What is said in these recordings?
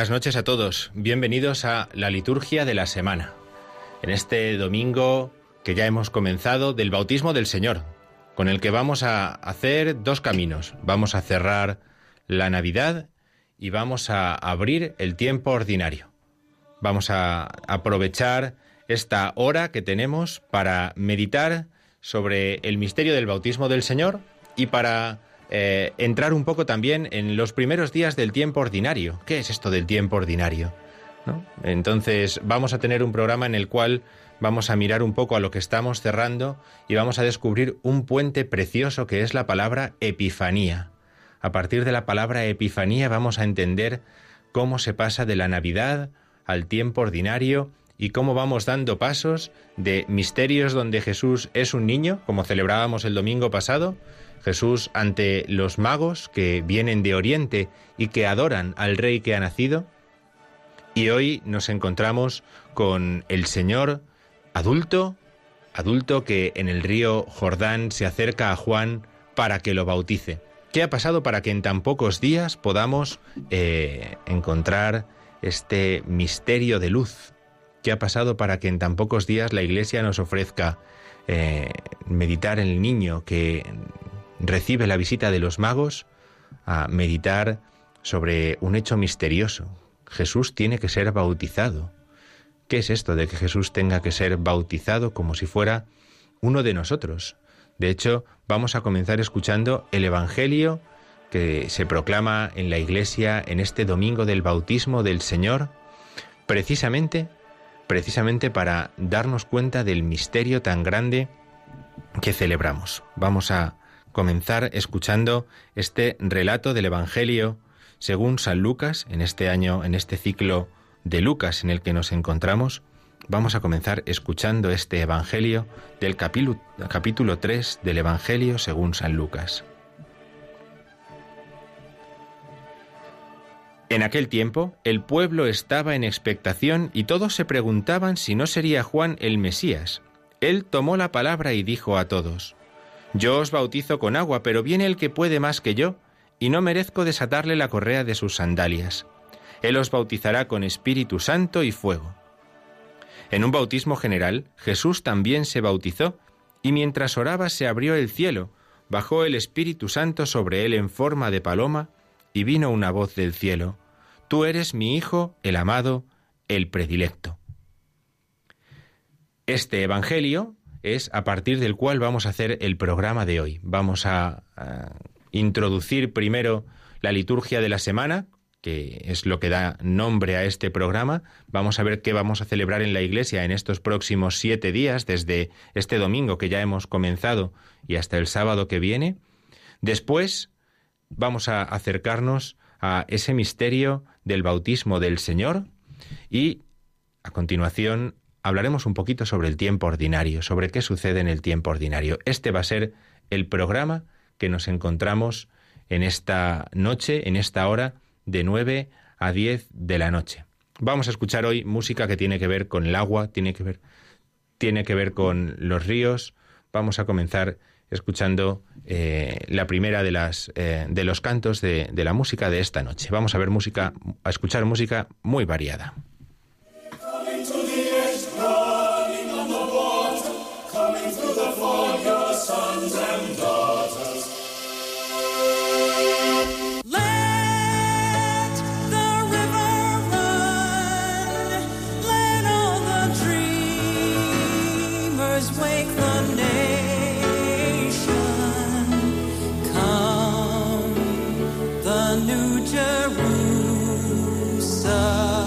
Buenas noches a todos, bienvenidos a la liturgia de la semana. En este domingo que ya hemos comenzado del bautismo del Señor, con el que vamos a hacer dos caminos. Vamos a cerrar la Navidad y vamos a abrir el tiempo ordinario. Vamos a aprovechar esta hora que tenemos para meditar sobre el misterio del bautismo del Señor y para eh, entrar un poco también en los primeros días del tiempo ordinario. ¿Qué es esto del tiempo ordinario? Entonces vamos a tener un programa en el cual vamos a mirar un poco a lo que estamos cerrando y vamos a descubrir un puente precioso que es la palabra Epifanía. A partir de la palabra Epifanía vamos a entender cómo se pasa de la Navidad al tiempo ordinario y cómo vamos dando pasos de misterios donde Jesús es un niño, como celebrábamos el domingo pasado, Jesús ante los magos que vienen de Oriente y que adoran al Rey que ha nacido. Y hoy nos encontramos con el Señor adulto, adulto que en el río Jordán se acerca a Juan para que lo bautice. ¿Qué ha pasado para que en tan pocos días podamos eh, encontrar este misterio de luz? ¿Qué ha pasado para que en tan pocos días la Iglesia nos ofrezca eh, meditar en el niño que recibe la visita de los magos a meditar sobre un hecho misterioso. Jesús tiene que ser bautizado. ¿Qué es esto de que Jesús tenga que ser bautizado como si fuera uno de nosotros? De hecho, vamos a comenzar escuchando el Evangelio que se proclama en la Iglesia en este domingo del bautismo del Señor, precisamente, precisamente para darnos cuenta del misterio tan grande que celebramos. Vamos a comenzar escuchando este relato del Evangelio según San Lucas en este año, en este ciclo de Lucas en el que nos encontramos. Vamos a comenzar escuchando este Evangelio del capítulo, capítulo 3 del Evangelio según San Lucas. En aquel tiempo el pueblo estaba en expectación y todos se preguntaban si no sería Juan el Mesías. Él tomó la palabra y dijo a todos, yo os bautizo con agua, pero viene el que puede más que yo, y no merezco desatarle la correa de sus sandalias. Él os bautizará con Espíritu Santo y fuego. En un bautismo general, Jesús también se bautizó, y mientras oraba se abrió el cielo, bajó el Espíritu Santo sobre él en forma de paloma, y vino una voz del cielo, Tú eres mi Hijo, el amado, el predilecto. Este Evangelio es a partir del cual vamos a hacer el programa de hoy. Vamos a, introducir primero la liturgia de la semana, que es lo que da nombre a este programa. Vamos a ver qué vamos a celebrar en la iglesia en estos próximos siete días, desde este domingo que ya hemos comenzado y hasta el sábado que viene. Después vamos a acercarnos a ese misterio del bautismo del Señor y a continuación hablaremos un poquito sobre el tiempo ordinario, sobre qué sucede en el tiempo ordinario. Este va a ser el programa que nos encontramos en esta noche, en esta hora, de 9 a 10 de la noche. Vamos a escuchar hoy música que tiene que ver con el agua, tiene que ver, tiene que ver con los ríos. Vamos a comenzar escuchando eh, la primera de las eh, de los cantos de, de la música de esta noche. Vamos a ver música, a escuchar música muy variada. Jerusalem.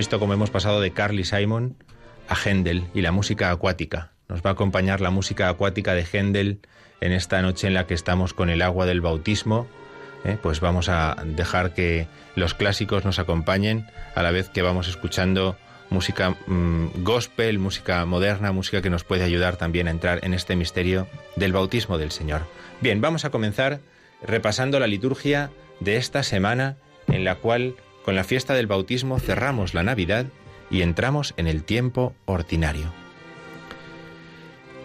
Visto cómo hemos pasado de Carly Simon a Händel y la música acuática. Nos va a acompañar la música acuática de Händel en esta noche en la que estamos con el agua del bautismo. ¿eh? Pues vamos a dejar que los clásicos nos acompañen a la vez que vamos escuchando música mm, gospel, música moderna, música que nos puede ayudar también a entrar en este misterio del bautismo del Señor. Bien, vamos a comenzar repasando la liturgia de esta semana en la cual con la fiesta del bautismo cerramos la Navidad y entramos en el tiempo ordinario.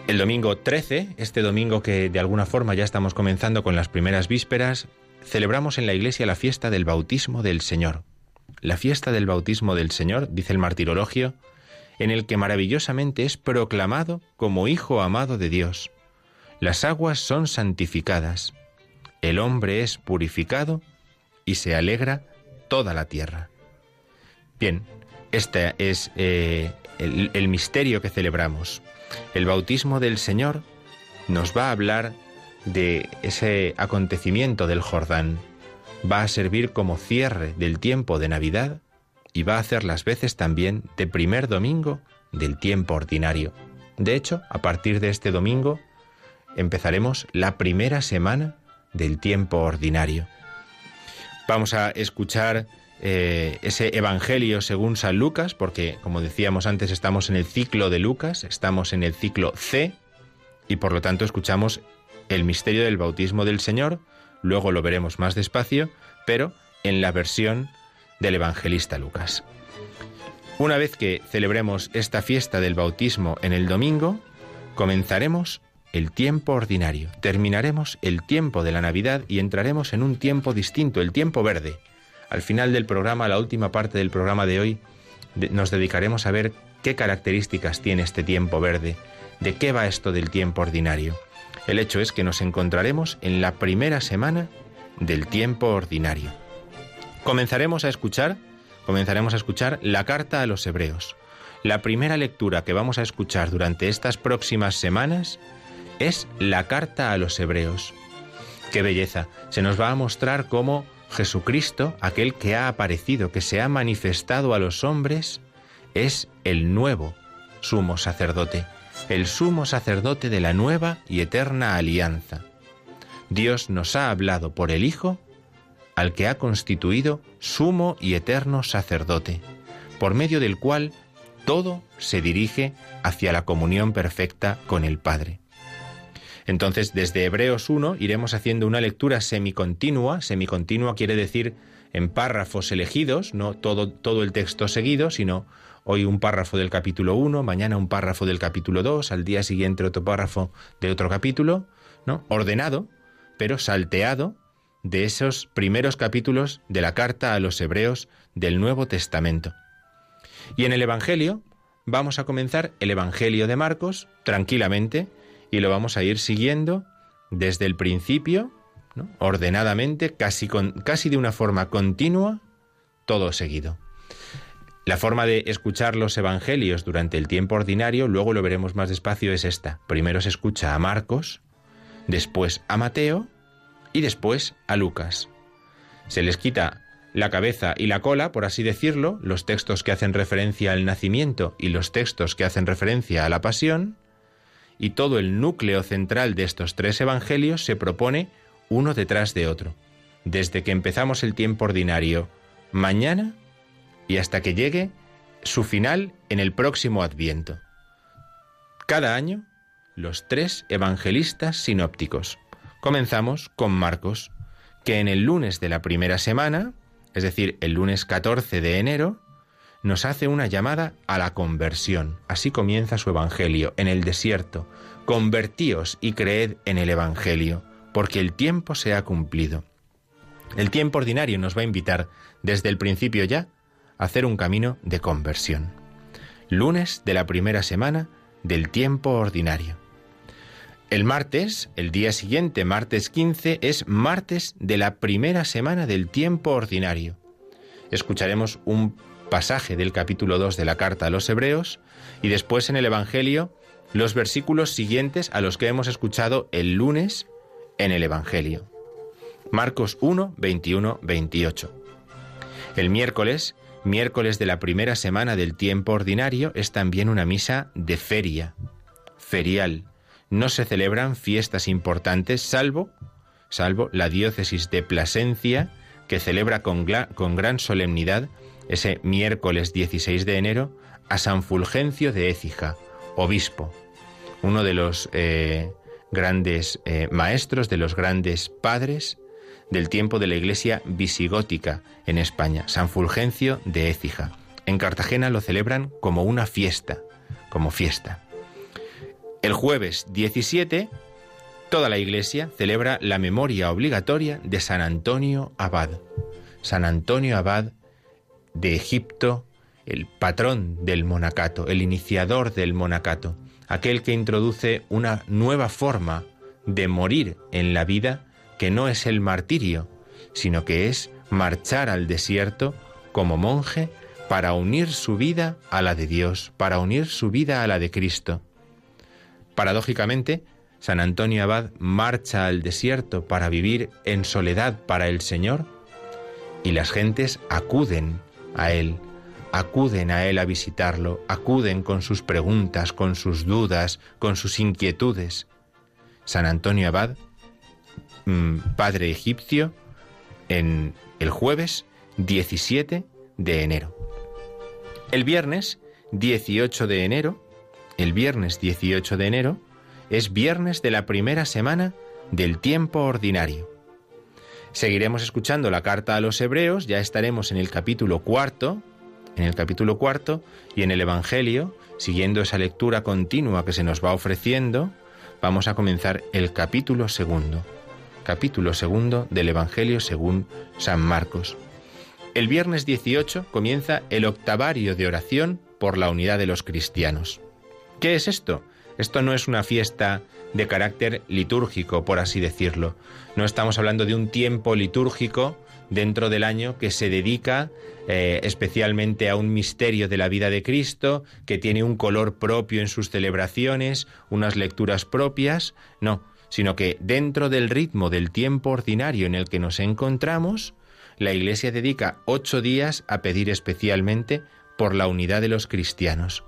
El domingo 13, este domingo que de alguna forma ya estamos comenzando con las primeras vísperas, celebramos en la iglesia la fiesta del bautismo del Señor. La fiesta del bautismo del Señor, dice el martirologio, en el que maravillosamente es proclamado como Hijo amado de Dios. Las aguas son santificadas, el hombre es purificado y se alegra toda la tierra. Bien, este es eh, el, misterio que celebramos. El bautismo del Señor nos va a hablar de ese acontecimiento del Jordán. Va a servir como cierre del tiempo de Navidad y va a hacer las veces también de primer domingo del tiempo ordinario. De hecho, a partir de este domingo empezaremos la primera semana del tiempo ordinario. Vamos a escuchar eh, ese Evangelio según San Lucas, porque como decíamos antes estamos en el ciclo de Lucas, estamos en el ciclo C, y por lo tanto escuchamos el misterio del bautismo del Señor, luego lo veremos más despacio, pero en la versión del evangelista Lucas. Una vez que celebremos esta fiesta del bautismo en el domingo, comenzaremos el tiempo ordinario. Terminaremos el tiempo de la Navidad y entraremos en un tiempo distinto, el tiempo verde. Al final del programa, la última parte del programa de hoy, nos dedicaremos a ver qué características tiene este tiempo verde, de qué va esto del tiempo ordinario. El hecho es que nos encontraremos en la primera semana del tiempo ordinario. Comenzaremos a escuchar, comenzaremos a escuchar la carta a los hebreos. La primera lectura que vamos a escuchar durante estas próximas semanas es la carta a los hebreos. Qué belleza. Se nos va a mostrar cómo Jesucristo, aquel que ha aparecido, que se ha manifestado a los hombres, es el nuevo sumo sacerdote, el sumo sacerdote de la nueva y eterna alianza. Dios nos ha hablado por el Hijo, al que ha constituido sumo y eterno sacerdote, por medio del cual todo se dirige hacia la comunión perfecta con el Padre. Entonces, desde Hebreos 1 iremos haciendo una lectura semicontinua. Semicontinua quiere decir en párrafos elegidos, no todo, todo el texto seguido, sino hoy un párrafo del capítulo 1, mañana un párrafo del capítulo 2, al día siguiente otro párrafo de otro capítulo, ¿no? Ordenado, pero salteado de esos primeros capítulos de la carta a los hebreos del Nuevo Testamento. Y en el Evangelio vamos a comenzar el Evangelio de Marcos tranquilamente, y lo vamos a ir siguiendo desde el principio, ordenadamente, casi, con, casi de una forma continua, todo seguido. La forma de escuchar los evangelios durante el tiempo ordinario, luego lo veremos más despacio, es esta. Primero se escucha a Marcos, después a Mateo y después a Lucas. Se les quita la cabeza y la cola, por así decirlo, los textos que hacen referencia al nacimiento y los textos que hacen referencia a la pasión, y todo el núcleo central de estos tres evangelios se propone uno detrás de otro, desde que empezamos el tiempo ordinario mañana y hasta que llegue su final en el próximo adviento. Cada año, los tres evangelistas sinópticos. Comenzamos con Marcos, que en el lunes de la primera semana, es decir, el lunes 14 de enero, nos hace una llamada a la conversión. Así comienza su Evangelio, en el desierto. Convertíos y creed en el Evangelio, porque el tiempo se ha cumplido. El tiempo ordinario nos va a invitar, desde el principio ya, a hacer un camino de conversión. Lunes de la primera semana del tiempo ordinario. El martes, el día siguiente, martes 15, es martes de la primera semana del tiempo ordinario. Escucharemos un pasaje del capítulo 2 de la carta a los Hebreos y después en el Evangelio los versículos siguientes a los que hemos escuchado el lunes en el Evangelio. Marcos 1, 21, 28. El miércoles miércoles de la primera semana del tiempo ordinario es también una misa de feria, ferial. No se celebran fiestas importantes salvo, salvo la diócesis de Plasencia, que celebra con, con gran solemnidad ese miércoles 16 de enero a San Fulgencio de Écija, obispo, uno de los eh, grandes eh, maestros, de los grandes padres del tiempo de la iglesia visigótica en España, San Fulgencio de Écija. En Cartagena lo celebran como una fiesta, como fiesta. El jueves 17, toda la iglesia celebra la memoria obligatoria de San Antonio Abad. San Antonio Abad de Egipto, el patrón del monacato, el iniciador del monacato, aquel que introduce una nueva forma de morir en la vida que no es el martirio, sino que es marchar al desierto como monje para unir su vida a la de Dios, para unir su vida a la de Cristo. Paradójicamente, San Antonio Abad marcha al desierto para vivir en soledad para el Señor y las gentes acuden a Él, acuden a Él a visitarlo, acuden con sus preguntas, con sus dudas, con sus inquietudes. San Antonio Abad Mm, padre egipcio en el jueves 17 de enero. El viernes 18 de enero, el viernes 18 de enero, es viernes de la primera semana del tiempo ordinario. Seguiremos escuchando la carta a los hebreos, ya estaremos en el capítulo cuarto, en el capítulo cuarto y en el Evangelio, siguiendo esa lectura continua que se nos va ofreciendo, vamos a comenzar el capítulo segundo capítulo segundo del Evangelio según San Marcos. El viernes 18 comienza el octavario de oración por la unidad de los cristianos. ¿Qué es esto? Esto no es una fiesta de carácter litúrgico, por así decirlo. No estamos hablando de un tiempo litúrgico dentro del año que se dedica eh, especialmente a un misterio de la vida de Cristo, que tiene un color propio en sus celebraciones, unas lecturas propias. No, sino que dentro del ritmo del tiempo ordinario en el que nos encontramos, la Iglesia dedica ocho días a pedir especialmente por la unidad de los cristianos.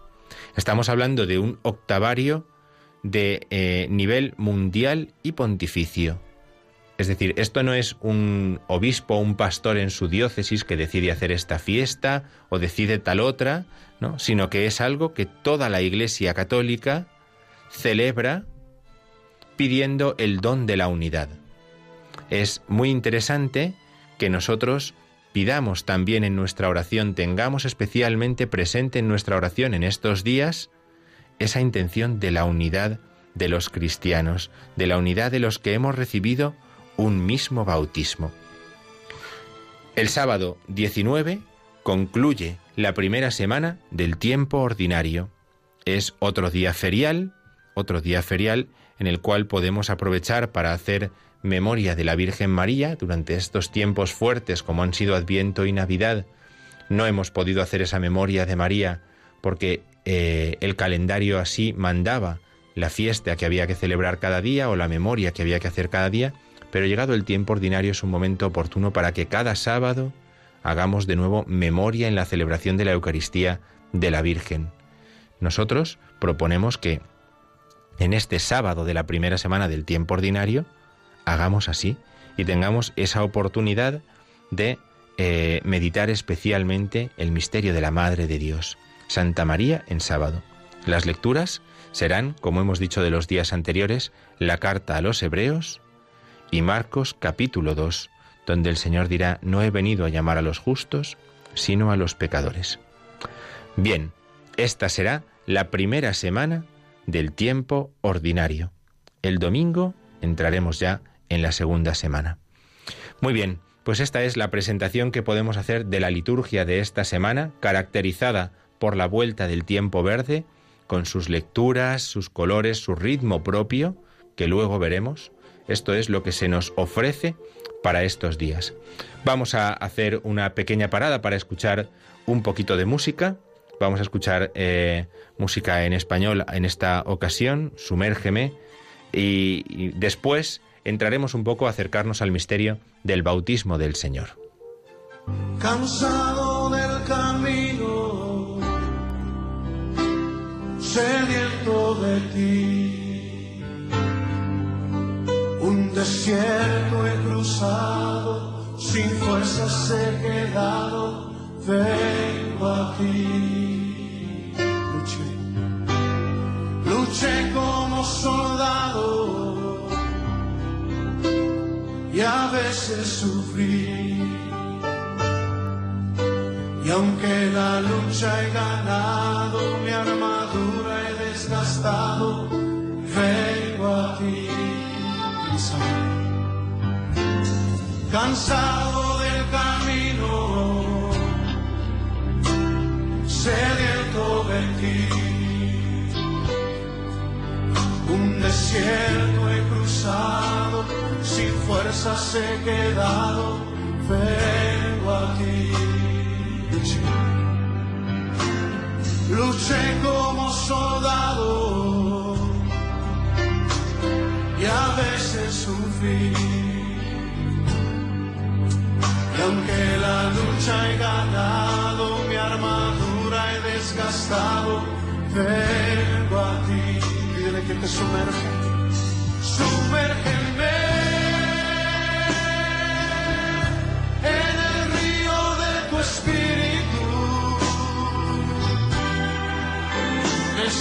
Estamos hablando de un octavario de eh, nivel mundial y pontificio. Es decir, esto no es un obispo o un pastor en su diócesis que decide hacer esta fiesta o decide tal otra, ¿no? sino que es algo que toda la Iglesia católica celebra pidiendo el don de la unidad. Es muy interesante que nosotros pidamos también en nuestra oración, tengamos especialmente presente en nuestra oración en estos días esa intención de la unidad de los cristianos, de la unidad de los que hemos recibido un mismo bautismo. El sábado 19 concluye la primera semana del tiempo ordinario. Es otro día ferial, otro día ferial en el cual podemos aprovechar para hacer memoria de la Virgen María durante estos tiempos fuertes como han sido Adviento y Navidad. No hemos podido hacer esa memoria de María porque eh, el calendario así mandaba la fiesta que había que celebrar cada día o la memoria que había que hacer cada día, pero llegado el tiempo ordinario es un momento oportuno para que cada sábado hagamos de nuevo memoria en la celebración de la Eucaristía de la Virgen. Nosotros proponemos que en este sábado de la primera semana del tiempo ordinario, hagamos así y tengamos esa oportunidad de eh, meditar especialmente el misterio de la Madre de Dios, Santa María en sábado. Las lecturas serán, como hemos dicho de los días anteriores, la carta a los Hebreos y Marcos capítulo 2, donde el Señor dirá, no he venido a llamar a los justos, sino a los pecadores. Bien, esta será la primera semana del tiempo ordinario. El domingo entraremos ya en la segunda semana. Muy bien, pues esta es la presentación que podemos hacer de la liturgia de esta semana, caracterizada por la vuelta del tiempo verde, con sus lecturas, sus colores, su ritmo propio, que luego veremos. Esto es lo que se nos ofrece para estos días. Vamos a hacer una pequeña parada para escuchar un poquito de música Vamos a escuchar eh, música en español en esta ocasión, Sumérgeme, y, y después entraremos un poco a acercarnos al misterio del bautismo del Señor. Cansado del camino, sediento de ti. Un desierto he cruzado, sin fuerzas he quedado, vengo a ti. Luché, luché como soldado y a veces sufrí y aunque la lucha he ganado, mi armadura he desgastado, vengo a ti. Cansado del camino, sediento de ti. Un desierto he cruzado, fuerzas he quedado, vengo a ti. Luché como soldado y a veces sufrí. Y aunque la lucha he ganado, mi armadura he desgastado, vengo a ti. Pídele que te sumerja. Sumérgeme.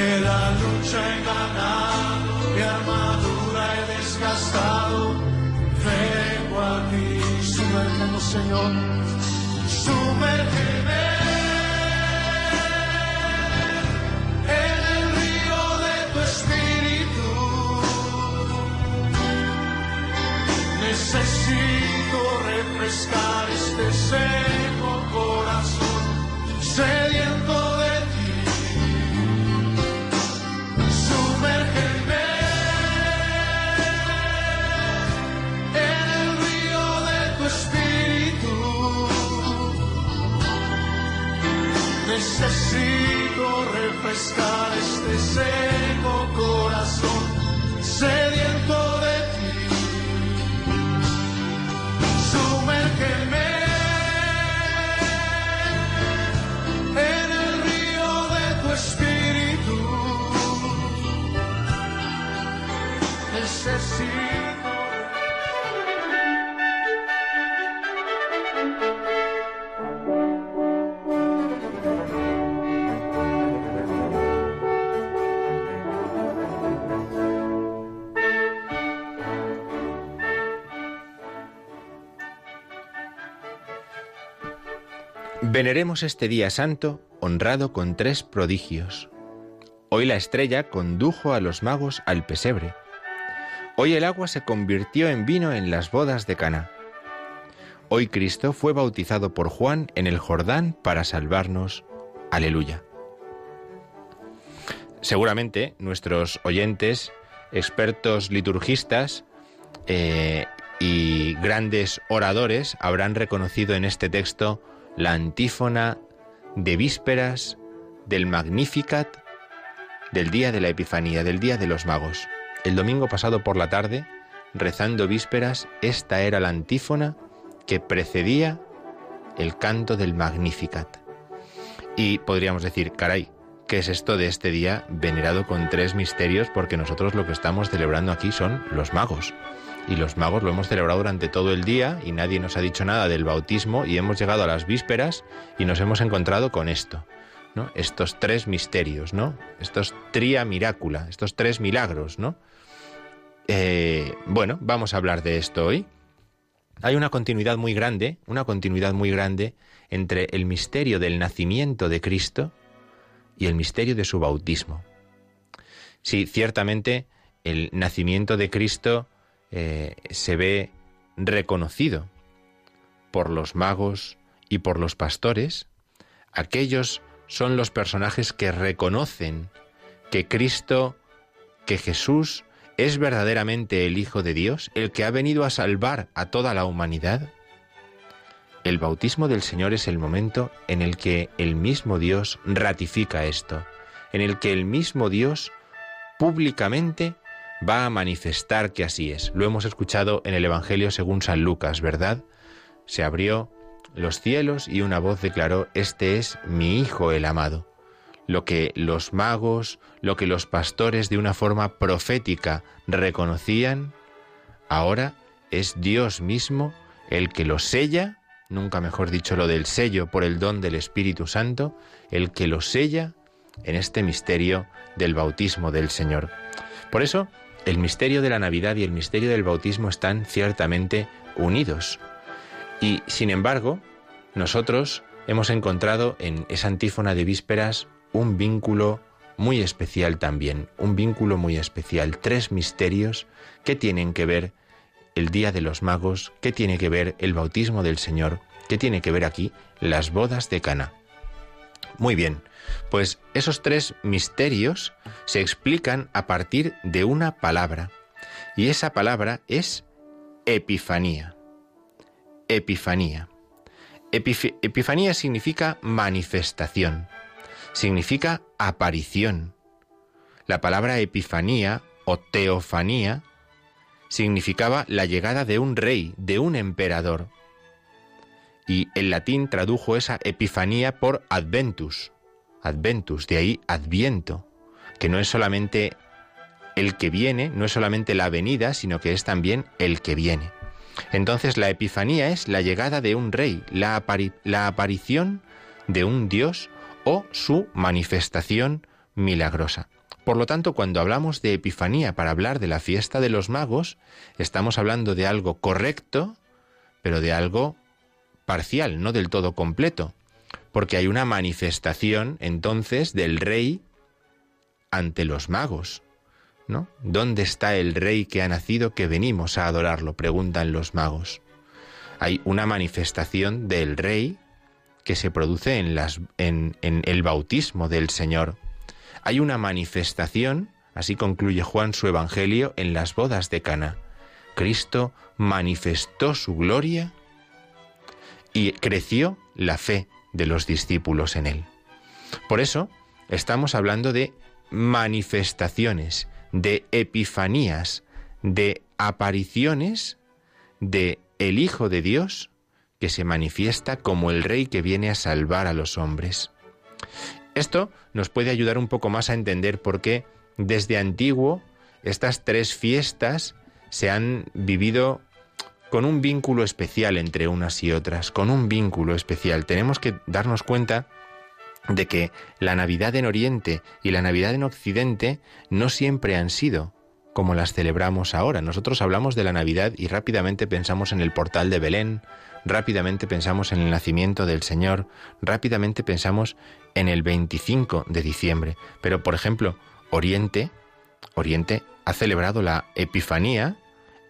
Aunque la lucha he ganado, mi armadura he desgastado, vengo a ti. Sumérgeme, Señor, sumérgeme. En el río de tu espíritu Necesito refrescar este seco corazón, sediento Necesito refrescar este seco corazón, sediento Veneremos este día santo honrado con tres prodigios. Hoy la estrella condujo a los magos al pesebre. Hoy el agua se convirtió en vino en las bodas de Cana. Hoy Cristo fue bautizado por Juan en el Jordán para salvarnos. Aleluya. Seguramente nuestros oyentes, expertos liturgistas eh, y grandes oradores habrán reconocido en este texto la antífona de vísperas del Magnificat del día de la Epifanía, del día de los magos. El domingo pasado por la tarde, rezando vísperas, esta era la antífona que precedía el canto del Magnificat. Y podríamos decir, caray, ¿qué es esto de este día venerado con tres misterios? Porque nosotros lo que estamos celebrando aquí son los magos. Y los magos lo hemos celebrado durante todo el día y nadie nos ha dicho nada del bautismo y hemos llegado a las vísperas y nos hemos encontrado con esto. ¿no? Estos tres misterios, ¿no? Estos tria miracula, estos tres milagros, ¿no? Eh, bueno, vamos a hablar de esto hoy. Hay una continuidad muy grande, una continuidad muy grande entre el misterio del nacimiento de Cristo y el misterio de su bautismo. Sí, ciertamente el nacimiento de Cristo eh, se ve reconocido por los magos y por los pastores. Aquellos son los personajes que reconocen que Cristo, que Jesús es verdaderamente el Hijo de Dios, el que ha venido a salvar a toda la humanidad. El bautismo del Señor es el momento en el que el mismo Dios ratifica esto, en el que el mismo Dios públicamente va a manifestar que así es. Lo hemos escuchado en el Evangelio según San Lucas, ¿verdad? Se abrió los cielos y una voz declaró, Este es mi Hijo el amado. Lo que los magos, lo que los pastores de una forma profética reconocían, ahora es Dios mismo el que lo sella nunca mejor dicho lo del sello por el don del Espíritu Santo, el que lo sella en este misterio del bautismo del Señor. Por eso, el misterio de la Navidad y el misterio del bautismo están ciertamente unidos. Y, sin embargo, nosotros hemos encontrado en esa antífona de vísperas un vínculo muy especial también, un vínculo muy especial, tres misterios que tienen que ver el Día de los Magos, ¿qué tiene que ver el bautismo del Señor? ¿Qué tiene que ver aquí las bodas de Cana? Muy bien, pues esos tres misterios se explican a partir de una palabra, y esa palabra es Epifanía. Epifanía. Epifanía significa manifestación, significa aparición. La palabra Epifanía o Teofanía significaba la llegada de un rey, de un emperador. Y el latín tradujo esa epifanía por adventus, adventus, de ahí adviento, que no es solamente el que viene, no es solamente la venida, sino que es también el que viene. Entonces la epifanía es la llegada de un rey, la, la aparición de un Dios o su manifestación milagrosa. Por lo tanto, cuando hablamos de Epifanía para hablar de la fiesta de los magos, estamos hablando de algo correcto, pero de algo parcial, no del todo completo, porque hay una manifestación entonces del rey ante los magos. ¿No? ¿Dónde está el rey que ha nacido que venimos a adorarlo? preguntan los magos. Hay una manifestación del rey que se produce en, las, en, en el bautismo del Señor. Hay una manifestación, así concluye Juan su Evangelio, en las bodas de Cana. Cristo manifestó su gloria y creció la fe de los discípulos en él. Por eso estamos hablando de manifestaciones, de epifanías, de apariciones de el Hijo de Dios que se manifiesta como el Rey que viene a salvar a los hombres. Esto nos puede ayudar un poco más a entender por qué desde antiguo estas tres fiestas se han vivido con un vínculo especial entre unas y otras, con un vínculo especial. Tenemos que darnos cuenta de que la Navidad en Oriente y la Navidad en Occidente no siempre han sido como las celebramos ahora. Nosotros hablamos de la Navidad y rápidamente pensamos en el portal de Belén, rápidamente pensamos en el nacimiento del Señor, rápidamente pensamos en el 25 de diciembre. Pero, por ejemplo, Oriente, Oriente ha celebrado la Epifanía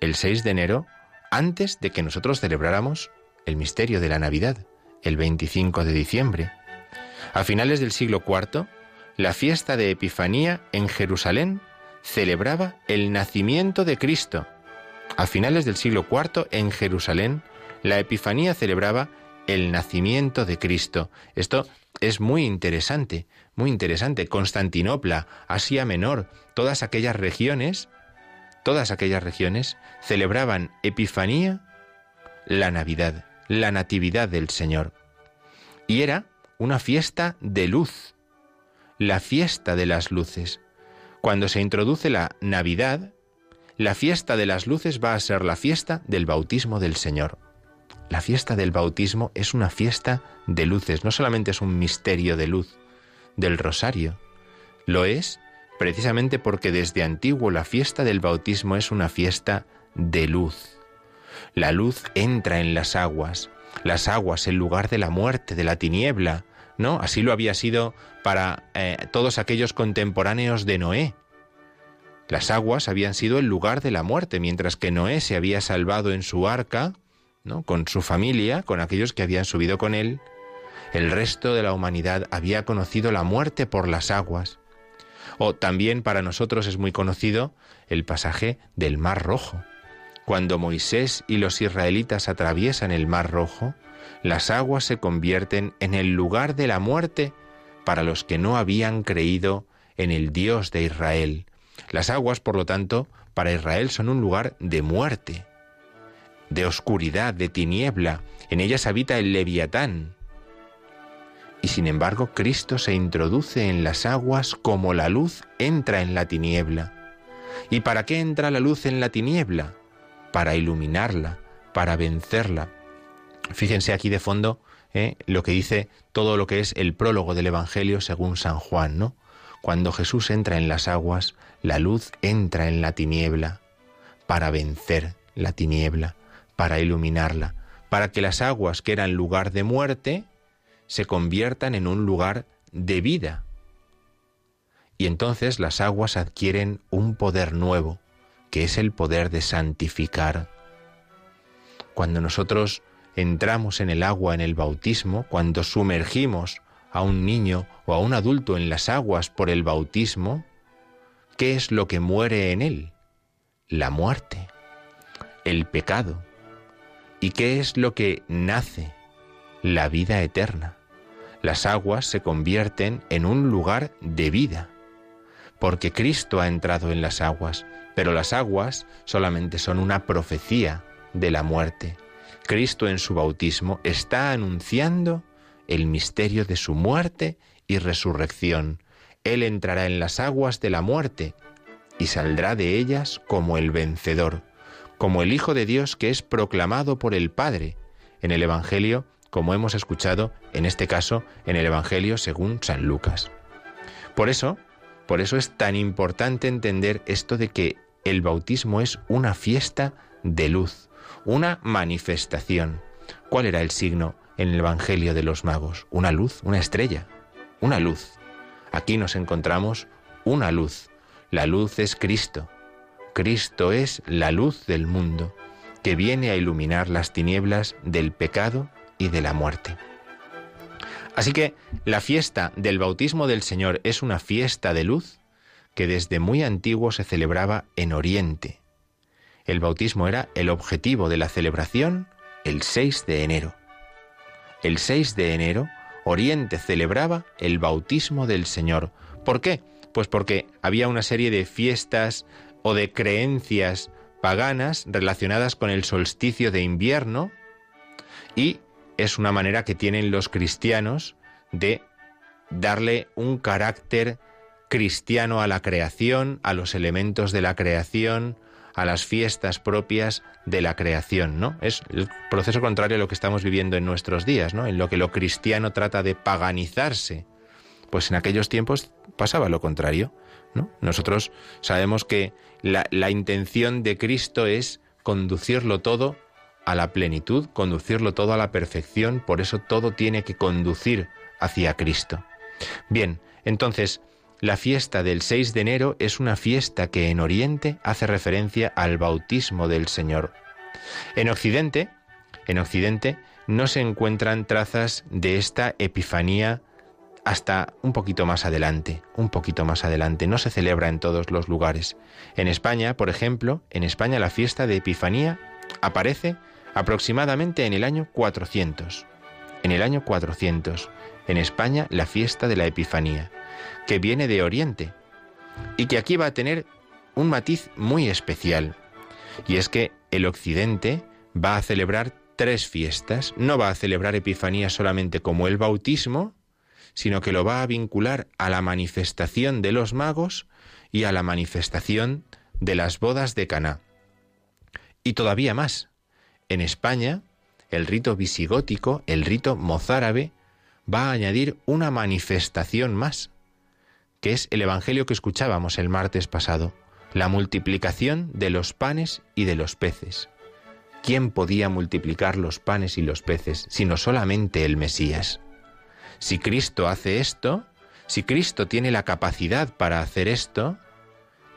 el 6 de enero antes de que nosotros celebráramos el misterio de la Navidad, el 25 de diciembre. A finales del siglo IV, la fiesta de Epifanía en Jerusalén celebraba el nacimiento de Cristo. A finales del siglo IV, en Jerusalén, la Epifanía celebraba el nacimiento de Cristo. Esto es muy interesante, muy interesante. Constantinopla, Asia Menor, todas aquellas regiones, todas aquellas regiones celebraban Epifanía, la Navidad, la Natividad del Señor. Y era una fiesta de luz, la fiesta de las luces. Cuando se introduce la Navidad, la fiesta de las luces va a ser la fiesta del bautismo del Señor. La fiesta del bautismo es una fiesta de luces, no solamente es un misterio de luz del rosario, lo es precisamente porque desde antiguo la fiesta del bautismo es una fiesta de luz. La luz entra en las aguas, las aguas en lugar de la muerte, de la tiniebla, ¿no? Así lo había sido para eh, todos aquellos contemporáneos de Noé. Las aguas habían sido el lugar de la muerte, mientras que Noé se había salvado en su arca, ¿no? con su familia, con aquellos que habían subido con él. El resto de la humanidad había conocido la muerte por las aguas. O también para nosotros es muy conocido el pasaje del Mar Rojo. Cuando Moisés y los israelitas atraviesan el Mar Rojo, las aguas se convierten en el lugar de la muerte para los que no habían creído en el Dios de Israel. Las aguas, por lo tanto, para Israel son un lugar de muerte, de oscuridad, de tiniebla. En ellas habita el leviatán, y sin embargo, Cristo se introduce en las aguas como la luz entra en la tiniebla. ¿Y para qué entra la luz en la tiniebla? Para iluminarla, para vencerla. Fíjense aquí de fondo ¿eh? lo que dice todo lo que es el prólogo del Evangelio según San Juan, ¿no? Cuando Jesús entra en las aguas, la luz entra en la tiniebla para vencer la tiniebla, para iluminarla, para que las aguas que eran lugar de muerte se conviertan en un lugar de vida. Y entonces las aguas adquieren un poder nuevo, que es el poder de santificar. Cuando nosotros entramos en el agua en el bautismo, cuando sumergimos a un niño o a un adulto en las aguas por el bautismo, ¿qué es lo que muere en él? La muerte, el pecado. ¿Y qué es lo que nace? La vida eterna las aguas se convierten en un lugar de vida, porque Cristo ha entrado en las aguas, pero las aguas solamente son una profecía de la muerte. Cristo en su bautismo está anunciando el misterio de su muerte y resurrección. Él entrará en las aguas de la muerte y saldrá de ellas como el vencedor, como el Hijo de Dios que es proclamado por el Padre. En el Evangelio como hemos escuchado en este caso en el Evangelio según San Lucas. Por eso, por eso es tan importante entender esto de que el bautismo es una fiesta de luz, una manifestación. ¿Cuál era el signo en el Evangelio de los magos? Una luz, una estrella, una luz. Aquí nos encontramos una luz. La luz es Cristo. Cristo es la luz del mundo, que viene a iluminar las tinieblas del pecado y de la muerte. Así que la fiesta del bautismo del Señor es una fiesta de luz que desde muy antiguo se celebraba en Oriente. El bautismo era el objetivo de la celebración el 6 de enero. El 6 de enero, Oriente celebraba el bautismo del Señor. ¿Por qué? Pues porque había una serie de fiestas o de creencias paganas relacionadas con el solsticio de invierno y es una manera que tienen los cristianos de darle un carácter cristiano a la creación, a los elementos de la creación, a las fiestas propias de la creación, ¿no? Es el proceso contrario a lo que estamos viviendo en nuestros días, ¿no? En lo que lo cristiano trata de paganizarse. Pues en aquellos tiempos pasaba lo contrario, ¿no? Nosotros sabemos que la, la intención de Cristo es conducirlo todo a la plenitud, conducirlo todo a la perfección, por eso todo tiene que conducir hacia Cristo. Bien, entonces, la fiesta del 6 de enero es una fiesta que en Oriente hace referencia al bautismo del Señor. En Occidente, en Occidente no se encuentran trazas de esta epifanía hasta un poquito más adelante, un poquito más adelante. No se celebra en todos los lugares. En España, por ejemplo, en España la fiesta de Epifanía aparece aproximadamente en el año 400. En el año 400, en España, la fiesta de la Epifanía, que viene de Oriente y que aquí va a tener un matiz muy especial. Y es que el Occidente va a celebrar tres fiestas, no va a celebrar Epifanía solamente como el bautismo, sino que lo va a vincular a la manifestación de los magos y a la manifestación de las bodas de Caná. Y todavía más. En España, el rito visigótico, el rito mozárabe, va a añadir una manifestación más, que es el Evangelio que escuchábamos el martes pasado, la multiplicación de los panes y de los peces. ¿Quién podía multiplicar los panes y los peces sino solamente el Mesías? Si Cristo hace esto, si Cristo tiene la capacidad para hacer esto,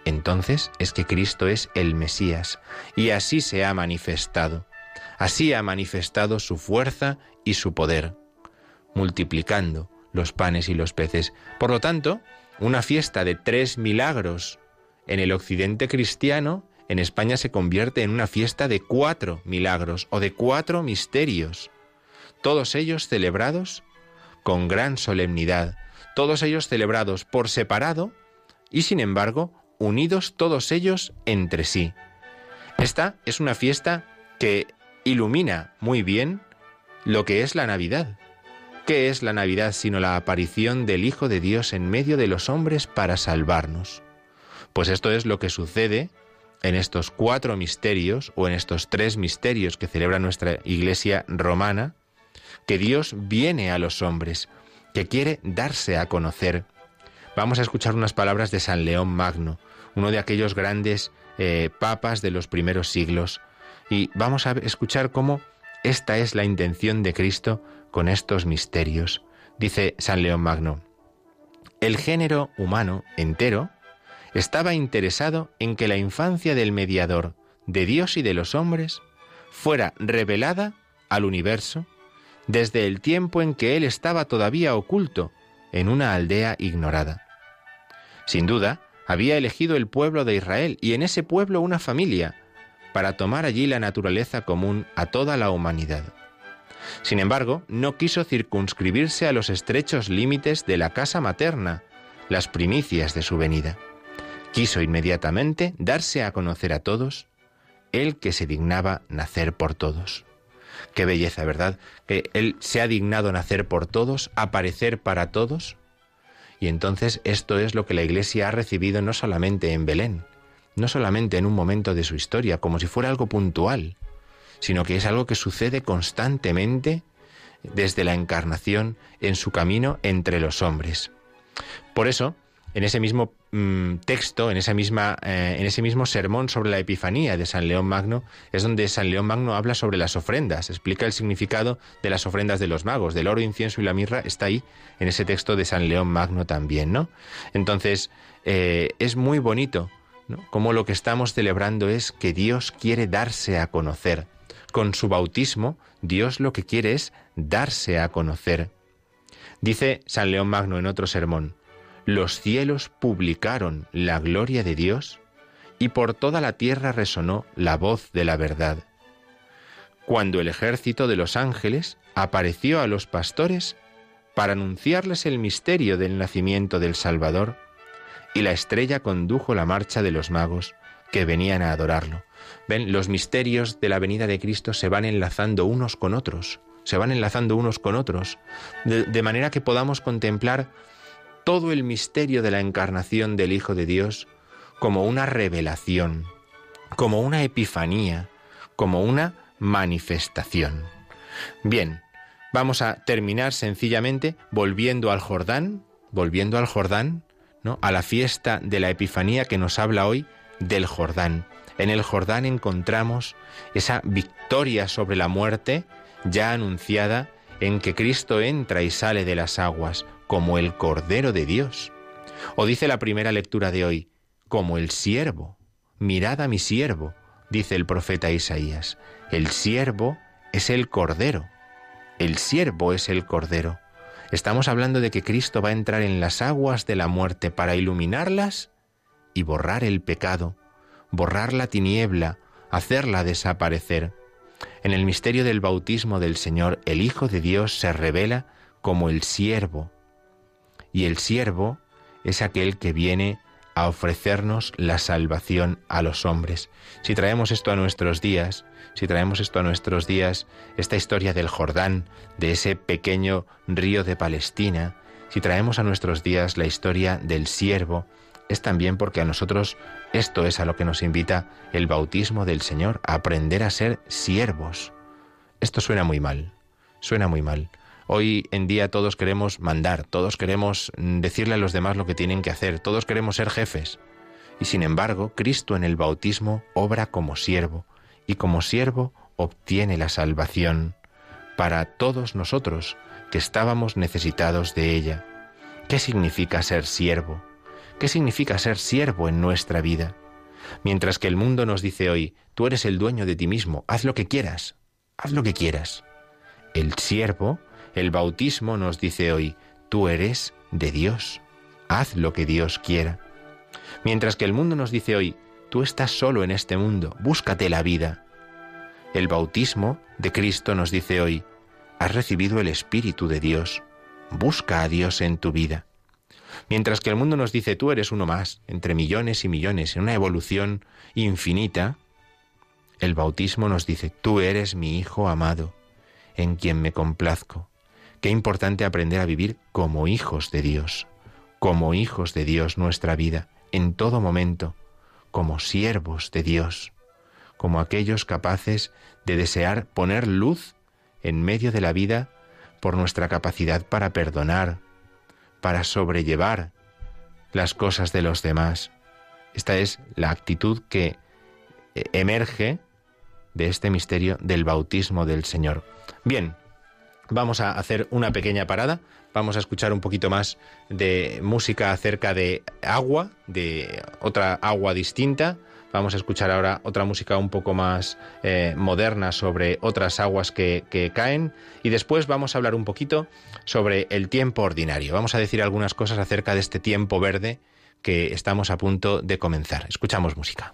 entonces es que Cristo es el Mesías y así se ha manifestado. Así ha manifestado su fuerza y su poder, multiplicando los panes y los peces. Por lo tanto, una fiesta de tres milagros en el occidente cristiano, en España se convierte en una fiesta de cuatro milagros o de cuatro misterios, todos ellos celebrados con gran solemnidad, todos ellos celebrados por separado y sin embargo unidos todos ellos entre sí. Esta es una fiesta que ilumina muy bien lo que es la Navidad. ¿Qué es la Navidad sino la aparición del Hijo de Dios en medio de los hombres para salvarnos? Pues esto es lo que sucede en estos cuatro misterios o en estos tres misterios que celebra nuestra Iglesia romana, que Dios viene a los hombres, que quiere darse a conocer. Vamos a escuchar unas palabras de San León Magno, uno de aquellos grandes eh, papas de los primeros siglos, y vamos a escuchar cómo esta es la intención de Cristo con estos misterios. Dice San León Magno, el género humano entero estaba interesado en que la infancia del mediador de Dios y de los hombres fuera revelada al universo desde el tiempo en que él estaba todavía oculto en una aldea ignorada. Sin duda, había elegido el pueblo de Israel y en ese pueblo una familia, para tomar allí la naturaleza común a toda la humanidad. Sin embargo, no quiso circunscribirse a los estrechos límites de la casa materna, las primicias de su venida. Quiso inmediatamente darse a conocer a todos, el que se dignaba nacer por todos. Qué belleza, ¿verdad? Que Él se ha dignado nacer por todos, aparecer para todos. Y entonces esto es lo que la Iglesia ha recibido no solamente en Belén, no solamente en un momento de su historia, como si fuera algo puntual, sino que es algo que sucede constantemente desde la encarnación en su camino entre los hombres. Por eso, en ese mismo mm, texto, en, esa misma, eh, en ese mismo sermón sobre la Epifanía de San León Magno, es donde San León Magno habla sobre las ofrendas, explica el significado de las ofrendas de los magos, del oro, incienso y la mirra, está ahí en ese texto de San León Magno también, ¿no? Entonces, eh, es muy bonito, Como lo que estamos celebrando es que Dios quiere darse a conocer. Con su bautismo, Dios lo que quiere es darse a conocer. Dice San León Magno en otro sermón, los cielos publicaron la gloria de Dios y por toda la tierra resonó la voz de la verdad. Cuando el ejército de los ángeles apareció a los pastores para anunciarles el misterio del nacimiento del Salvador, y la estrella condujo la marcha de los magos que venían a adorarlo. Ven, los misterios de la venida de Cristo se van enlazando unos con otros, se van enlazando unos con otros, de, manera que podamos contemplar todo el misterio de la encarnación del Hijo de Dios como una revelación, como una epifanía, como una manifestación. Bien, vamos a terminar sencillamente volviendo al Jordán, volviendo al Jordán, a la fiesta de la Epifanía que nos habla hoy del Jordán. En el Jordán encontramos esa victoria sobre la muerte ya anunciada en que Cristo entra y sale de las aguas como el Cordero de Dios. O dice la primera lectura de hoy, como el siervo. Mirad a mi siervo, dice el profeta Isaías. El siervo es el Cordero. El siervo es el Cordero. Estamos hablando de que Cristo va a entrar en las aguas de la muerte para iluminarlas y borrar el pecado, borrar la tiniebla, hacerla desaparecer. En el misterio del bautismo del Señor, el Hijo de Dios se revela como el siervo, y el siervo es aquel que viene a ofrecernos la salvación a los hombres. Si traemos esto a nuestros días, si traemos esto a nuestros días, esta historia del Jordán, de ese pequeño río de Palestina, si traemos a nuestros días la historia del siervo, es también porque a nosotros esto es a lo que nos invita el bautismo del Señor, a aprender a ser siervos. Esto suena muy mal, suena muy mal. Hoy en día todos queremos mandar, todos queremos mm, decirle a los demás lo que tienen que hacer, todos queremos ser jefes. Y sin embargo, Cristo en el bautismo obra como siervo, y como siervo obtiene la salvación para todos nosotros que estábamos necesitados de ella. ¿Qué significa ser siervo? ¿Qué significa ser siervo en nuestra vida? Mientras que el mundo nos dice hoy, tú eres el dueño de ti mismo, haz lo que quieras, haz lo que quieras. El siervo, el bautismo nos dice hoy, tú eres de Dios, haz lo que Dios quiera. Mientras que el mundo nos dice hoy, tú estás solo en este mundo, búscate la vida. El bautismo de Cristo nos dice hoy, has recibido el Espíritu de Dios, busca a Dios en tu vida. Mientras que el mundo nos dice tú eres uno más, entre millones y millones, en una evolución infinita, el bautismo nos dice tú eres mi Hijo amado, en quien me complazco. Qué importante aprender a vivir como hijos de Dios, como hijos de Dios nuestra vida, en todo momento, como siervos de Dios, como aquellos capaces de desear poner luz en medio de la vida por nuestra capacidad para perdonar, para sobrellevar las cosas de los demás. Esta es la actitud que eh, emerge de este misterio del bautismo del Señor. Bien, vamos a hacer una pequeña parada, vamos a escuchar un poquito más de música acerca de agua, de otra agua distinta, Vamos a escuchar ahora otra música un poco más eh, moderna sobre otras aguas que, que, caen y después vamos a hablar un poquito sobre el tiempo ordinario. Vamos a decir algunas cosas acerca de este tiempo verde que estamos a punto de comenzar. Escuchamos música.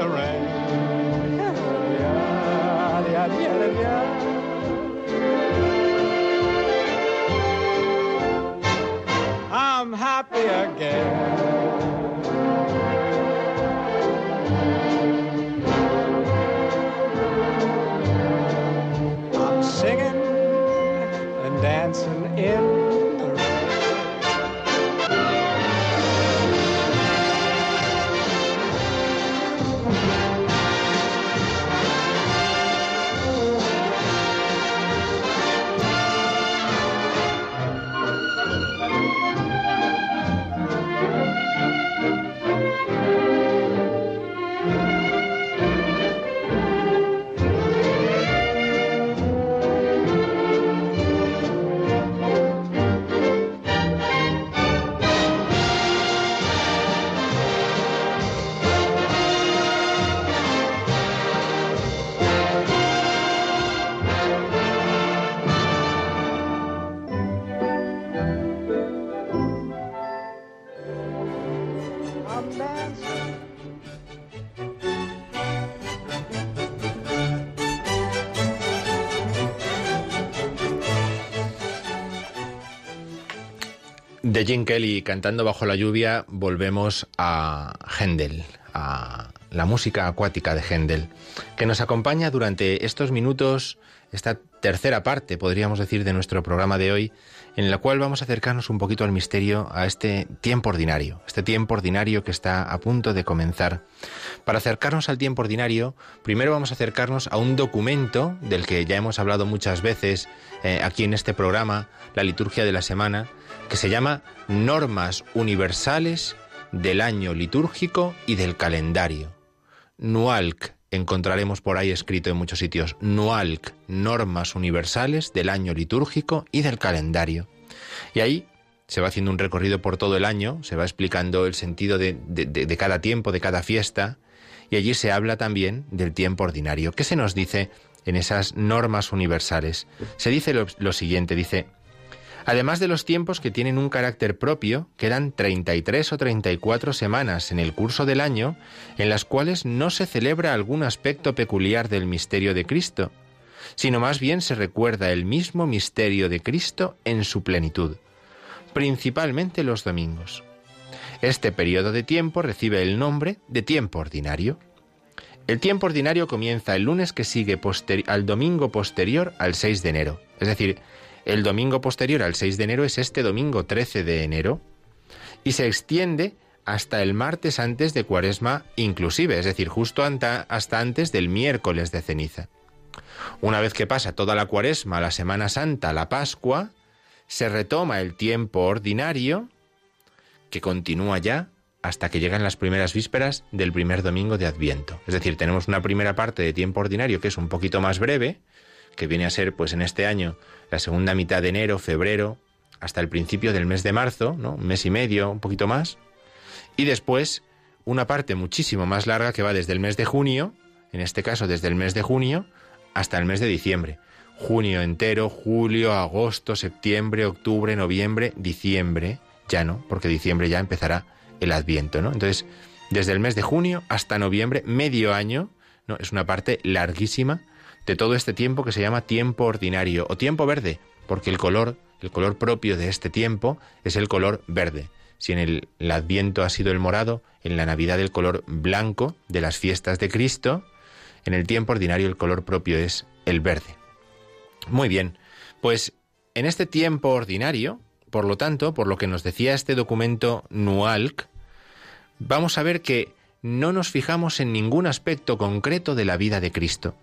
The rain. I'm happy again. De Jim Kelly cantando bajo la lluvia, volvemos a Händel, a la música acuática de Händel, que nos acompaña durante estos minutos esta tercera parte, podríamos decir, de nuestro programa de hoy, en la cual vamos a acercarnos un poquito al misterio, a este tiempo ordinario, este tiempo ordinario que está a punto de comenzar. Para acercarnos al tiempo ordinario, primero vamos a acercarnos a un documento del que ya hemos hablado muchas veces eh, aquí en este programa, la liturgia de la semana, que se llama Normas Universales del Año Litúrgico y del Calendario. NUALC, encontraremos por ahí escrito en muchos sitios, NUALC, Normas Universales del Año Litúrgico y del Calendario. Y ahí se va haciendo un recorrido por todo el año, se va explicando el sentido de, cada tiempo, de cada fiesta, y allí se habla también del tiempo ordinario. ¿Qué se nos dice en esas normas universales? Se dice lo, lo siguiente, dice, Además de los tiempos que tienen un carácter propio, quedan 33 o 34 semanas en el curso del año en las cuales no se celebra algún aspecto peculiar del misterio de Cristo, sino más bien se recuerda el mismo misterio de Cristo en su plenitud, principalmente los domingos. Este periodo de tiempo recibe el nombre de tiempo ordinario. El tiempo ordinario comienza el lunes que sigue al domingo posterior al 6 de enero, es decir, el domingo posterior al 6 de enero es este domingo 13 de enero y se extiende hasta el martes antes de Cuaresma inclusive, es decir, justo hasta antes del miércoles de ceniza. Una vez que pasa toda la Cuaresma, la Semana Santa, la Pascua, se retoma el tiempo ordinario que continúa ya hasta que llegan las primeras vísperas del primer domingo de Adviento. Es decir, tenemos una primera parte de tiempo ordinario que es un poquito más breve, que viene a ser, pues en este año, la segunda mitad de enero, febrero, hasta el principio del mes de marzo, ¿no? Un mes y medio, un poquito más. Y después una parte muchísimo más larga que va desde el mes de junio, en este caso desde el mes de junio, hasta el mes de diciembre. Junio entero, julio, agosto, septiembre, octubre, noviembre, diciembre, ya no, porque diciembre ya empezará el Adviento, ¿no? Entonces, desde el mes de junio hasta noviembre, medio año, ¿no? Es una parte larguísima de todo este tiempo que se llama tiempo ordinario o tiempo verde, porque el color, el color propio de este tiempo es el color verde. Si en el, Adviento ha sido el morado, en la Navidad el color blanco de las fiestas de Cristo, en el tiempo ordinario el color propio es el verde. Muy bien, pues en este tiempo ordinario, por lo tanto, por lo que nos decía este documento NUALC, vamos a ver que no nos fijamos en ningún aspecto concreto de la vida de Cristo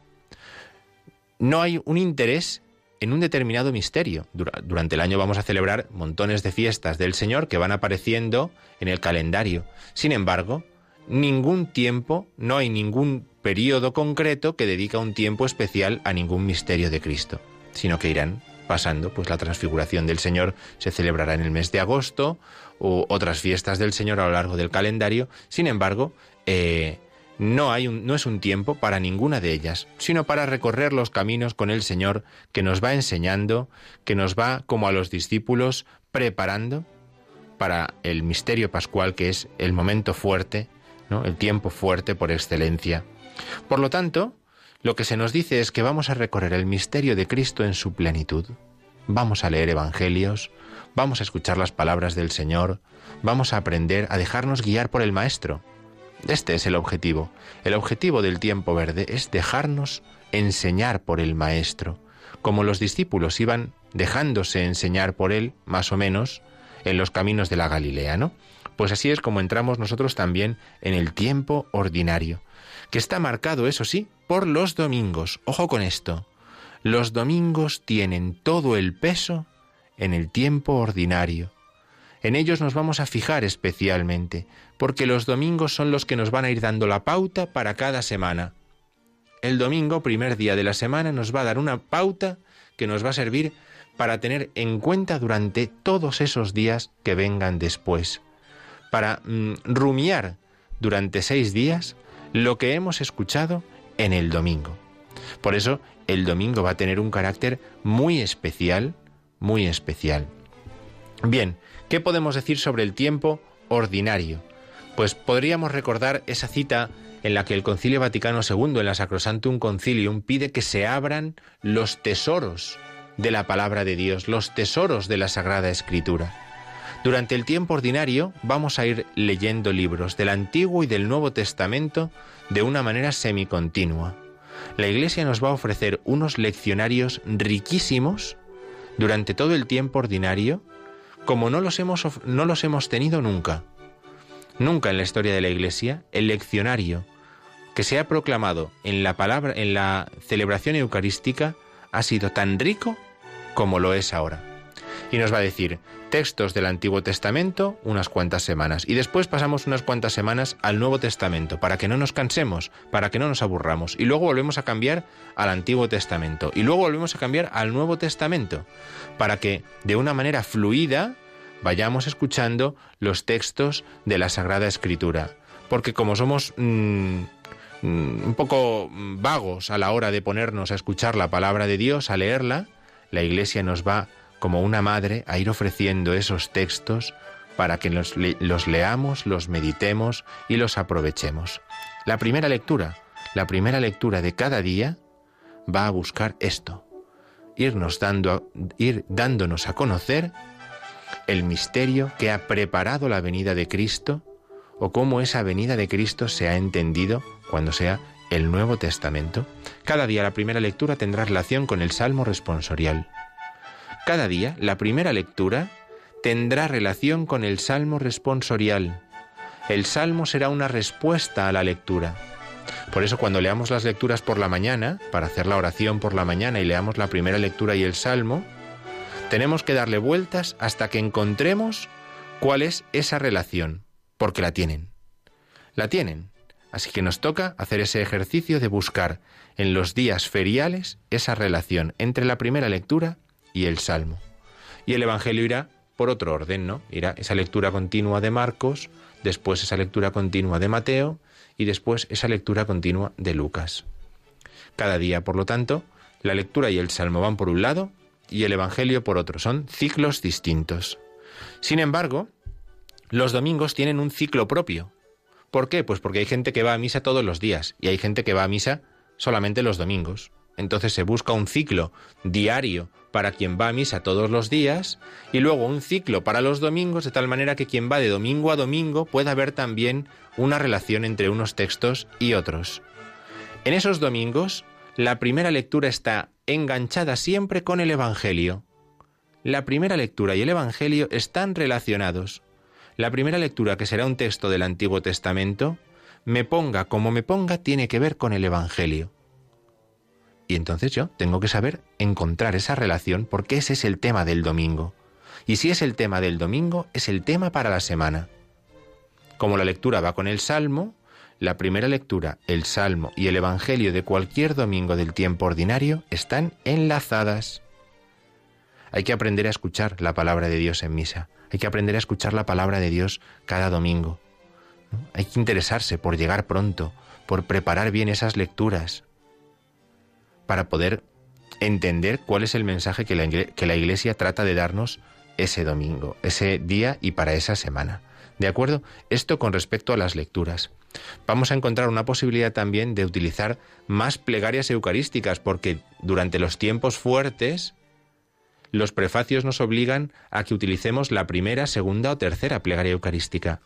no hay un interés en un determinado misterio. Durante el año vamos a celebrar montones de fiestas del Señor que van apareciendo en el calendario. Sin embargo, ningún tiempo, no hay ningún periodo concreto que dedica un tiempo especial a ningún misterio de Cristo, sino que irán pasando, pues la transfiguración del Señor se celebrará en el mes de agosto o otras fiestas del Señor a lo largo del calendario. Sin embargo, eh, no, hay un, no es un tiempo para ninguna de ellas, sino para recorrer los caminos con el Señor que nos va enseñando, que nos va, como a los discípulos, preparando para el misterio pascual que es el momento fuerte, ¿no? el tiempo fuerte por excelencia. Por lo tanto, lo que se nos dice es que vamos a recorrer el misterio de Cristo en su plenitud. Vamos a leer evangelios, vamos a escuchar las palabras del Señor, vamos a aprender a dejarnos guiar por el Maestro, este es el objetivo. El objetivo del tiempo verde es dejarnos enseñar por el Maestro, como los discípulos iban dejándose enseñar por él, más o menos, en los caminos de la Galilea, ¿no? Pues así es como entramos nosotros también en el tiempo ordinario, que está marcado, eso sí, por los domingos. Ojo con esto. Los domingos tienen todo el peso en el tiempo ordinario. En ellos nos vamos a fijar especialmente, porque los domingos son los que nos van a ir dando la pauta para cada semana. El domingo, primer día de la semana, nos va a dar una pauta que nos va a servir para tener en cuenta durante todos esos días que vengan después, para mm, rumiar durante seis días lo que hemos escuchado en el domingo. Por eso el domingo va a tener un carácter muy especial, muy especial. Bien, ¿Qué podemos decir sobre el tiempo ordinario? Pues podríamos recordar esa cita en la que el Concilio Vaticano II, en la Sacrosantum Concilium, pide que se abran los tesoros de la palabra de Dios, los tesoros de la Sagrada Escritura. Durante el tiempo ordinario vamos a ir leyendo libros del Antiguo y del Nuevo Testamento de una manera semicontinua. La Iglesia nos va a ofrecer unos leccionarios riquísimos durante todo el tiempo ordinario, como no los hemos, no los hemos tenido nunca. Nunca en la historia de la Iglesia el leccionario que se ha proclamado en la palabra en la celebración eucarística ha sido tan rico como lo es ahora. Y nos va a decir textos del Antiguo Testamento unas cuantas semanas. Y después pasamos unas cuantas semanas al Nuevo Testamento para que no nos cansemos, para que no nos aburramos. Y luego volvemos a cambiar al Antiguo Testamento. Y luego volvemos a cambiar al Nuevo Testamento para que de una manera fluida vayamos escuchando los textos de la Sagrada Escritura. Porque como somos mm, mm, un poco vagos a la hora de ponernos a escuchar la palabra de Dios, a leerla, la Iglesia nos va, como una madre, a ir ofreciendo esos textos para que los, los leamos, los meditemos y los aprovechemos. La primera lectura, la primera lectura de cada día va a buscar esto, irnos dando, ir dándonos a conocer el misterio que ha preparado la venida de Cristo o cómo esa venida de Cristo se ha entendido cuando sea el Nuevo Testamento. Cada día la primera lectura tendrá relación con el Salmo responsorial. Cada día la primera lectura tendrá relación con el Salmo responsorial. El Salmo será una respuesta a la lectura. Por eso cuando leamos las lecturas por la mañana, para hacer la oración por la mañana y leamos la primera lectura y el Salmo, tenemos que darle vueltas hasta que encontremos cuál es esa relación, porque la tienen. La tienen. Así que nos toca hacer ese ejercicio de buscar en los días feriales esa relación entre la primera lectura y el Salmo. Y el Evangelio irá por otro orden, ¿no? Irá esa lectura continua de Marcos, después esa lectura continua de Mateo y después esa lectura continua de Lucas. Cada día, por lo tanto, la lectura y el Salmo van por un lado y el Evangelio por otro. Son ciclos distintos. Sin embargo, los domingos tienen un ciclo propio. ¿Por qué? Pues porque hay gente que va a misa todos los días y hay gente que va a misa solamente los domingos. Entonces se busca un ciclo diario para quien va a misa todos los días y luego un ciclo para los domingos de tal manera que quien va de domingo a domingo pueda ver también una relación entre unos textos y otros. En esos domingos, la primera lectura está enganchada siempre con el Evangelio. La primera lectura y el Evangelio están relacionados. La primera lectura, que será un texto del Antiguo Testamento, me ponga como me ponga, tiene que ver con el Evangelio. Y entonces yo tengo que saber encontrar esa relación porque ese es el tema del domingo. Y si es el tema del domingo, es el tema para la semana. Como la lectura va con el Salmo, la primera lectura, el Salmo y el Evangelio de cualquier domingo del tiempo ordinario están enlazadas. Hay que aprender a escuchar la palabra de Dios en misa. Hay que aprender a escuchar la palabra de Dios cada domingo. Hay que interesarse por llegar pronto, por preparar bien esas lecturas, para poder entender cuál es el mensaje que la, que la Iglesia trata de darnos ese domingo, ese día y para esa semana. ¿De acuerdo? Esto con respecto a las lecturas. Vamos a encontrar una posibilidad también de utilizar más plegarias eucarísticas, porque durante los tiempos fuertes los prefacios nos obligan a que utilicemos la primera, segunda o tercera plegaria eucarística.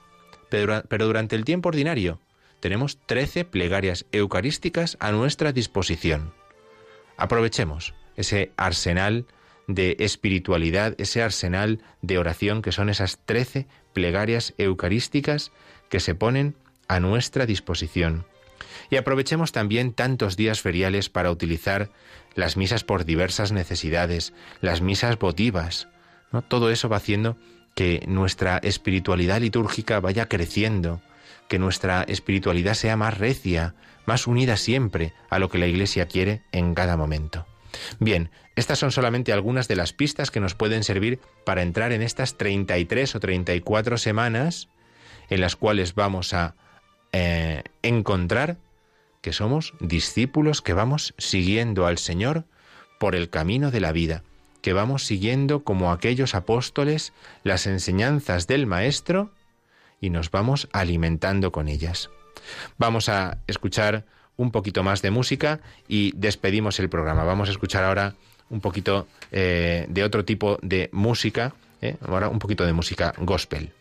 Pero, pero durante el tiempo ordinario tenemos 13 plegarias eucarísticas a nuestra disposición. Aprovechemos ese arsenal de espiritualidad, ese arsenal de oración que son esas 13 plegarias eucarísticas que se ponen a nuestra disposición. Y aprovechemos también tantos días feriales para utilizar las misas por diversas necesidades, las misas votivas. ¿no? Todo eso va haciendo que nuestra espiritualidad litúrgica vaya creciendo, que nuestra espiritualidad sea más recia, más unida siempre a lo que la Iglesia quiere en cada momento. Bien, estas son solamente algunas de las pistas que nos pueden servir para entrar en estas 33 o 34 semanas en las cuales vamos a eh, encontrar que somos discípulos que vamos siguiendo al Señor por el camino de la vida, que vamos siguiendo como aquellos apóstoles las enseñanzas del Maestro y nos vamos alimentando con ellas. Vamos a escuchar un poquito más de música y despedimos el programa. Vamos a escuchar ahora un poquito eh, de otro tipo de música, eh, ahora un poquito de música gospel.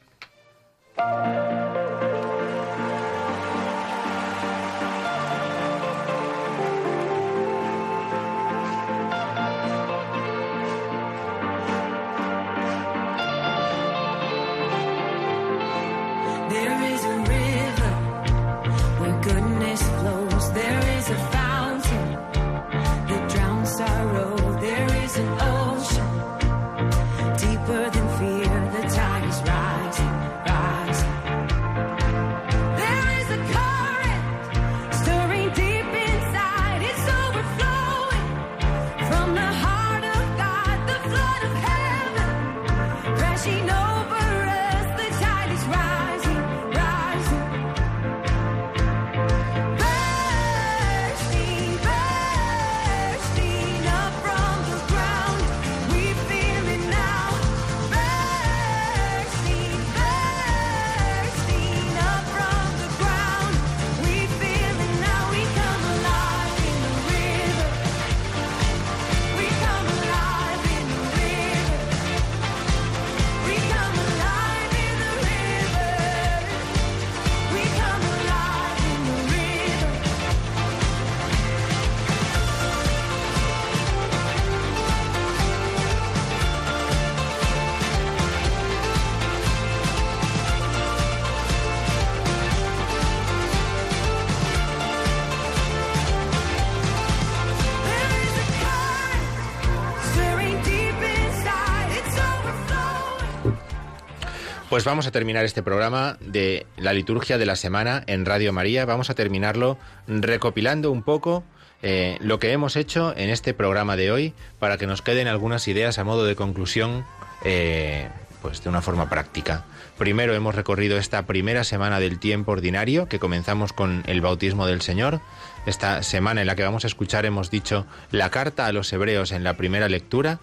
Pues vamos a terminar este programa de la liturgia de la semana en Radio María. Vamos a terminarlo recopilando un poco eh, lo que hemos hecho en este programa de hoy para que nos queden algunas ideas a modo de conclusión, eh, pues de una forma práctica. Primero hemos recorrido esta primera semana del tiempo ordinario que comenzamos con el bautismo del Señor. Esta semana en la que vamos a escuchar hemos dicho la carta a los hebreos en la primera lectura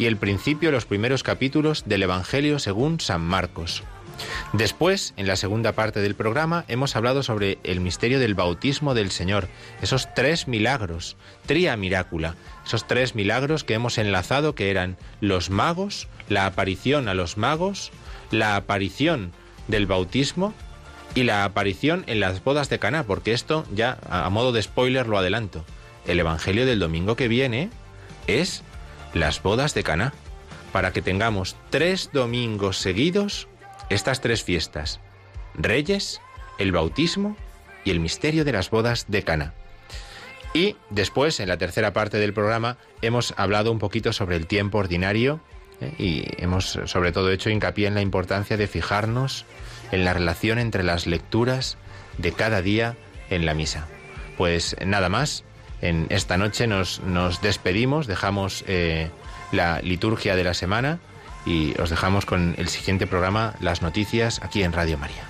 y el principio, los primeros capítulos del Evangelio según San Marcos. Después, en la segunda parte del programa, hemos hablado sobre el misterio del bautismo del Señor, esos tres milagros, tria miracula, esos tres milagros que hemos enlazado que eran los magos, la aparición a los magos, la aparición del bautismo y la aparición en las bodas de Caná, porque esto ya a modo de spoiler lo adelanto. El evangelio del domingo que viene es las bodas de Caná, para que tengamos tres domingos seguidos estas tres fiestas: Reyes, el bautismo y el misterio de las bodas de Cana. Y después, en la tercera parte del programa, hemos hablado un poquito sobre el tiempo ordinario ¿eh? y hemos sobre todo hecho hincapié en la importancia de fijarnos en la relación entre las lecturas de cada día en la misa. Pues nada más, en esta noche nos, nos despedimos, dejamos eh, la liturgia de la semana y os dejamos con el siguiente programa, las noticias, aquí en Radio María.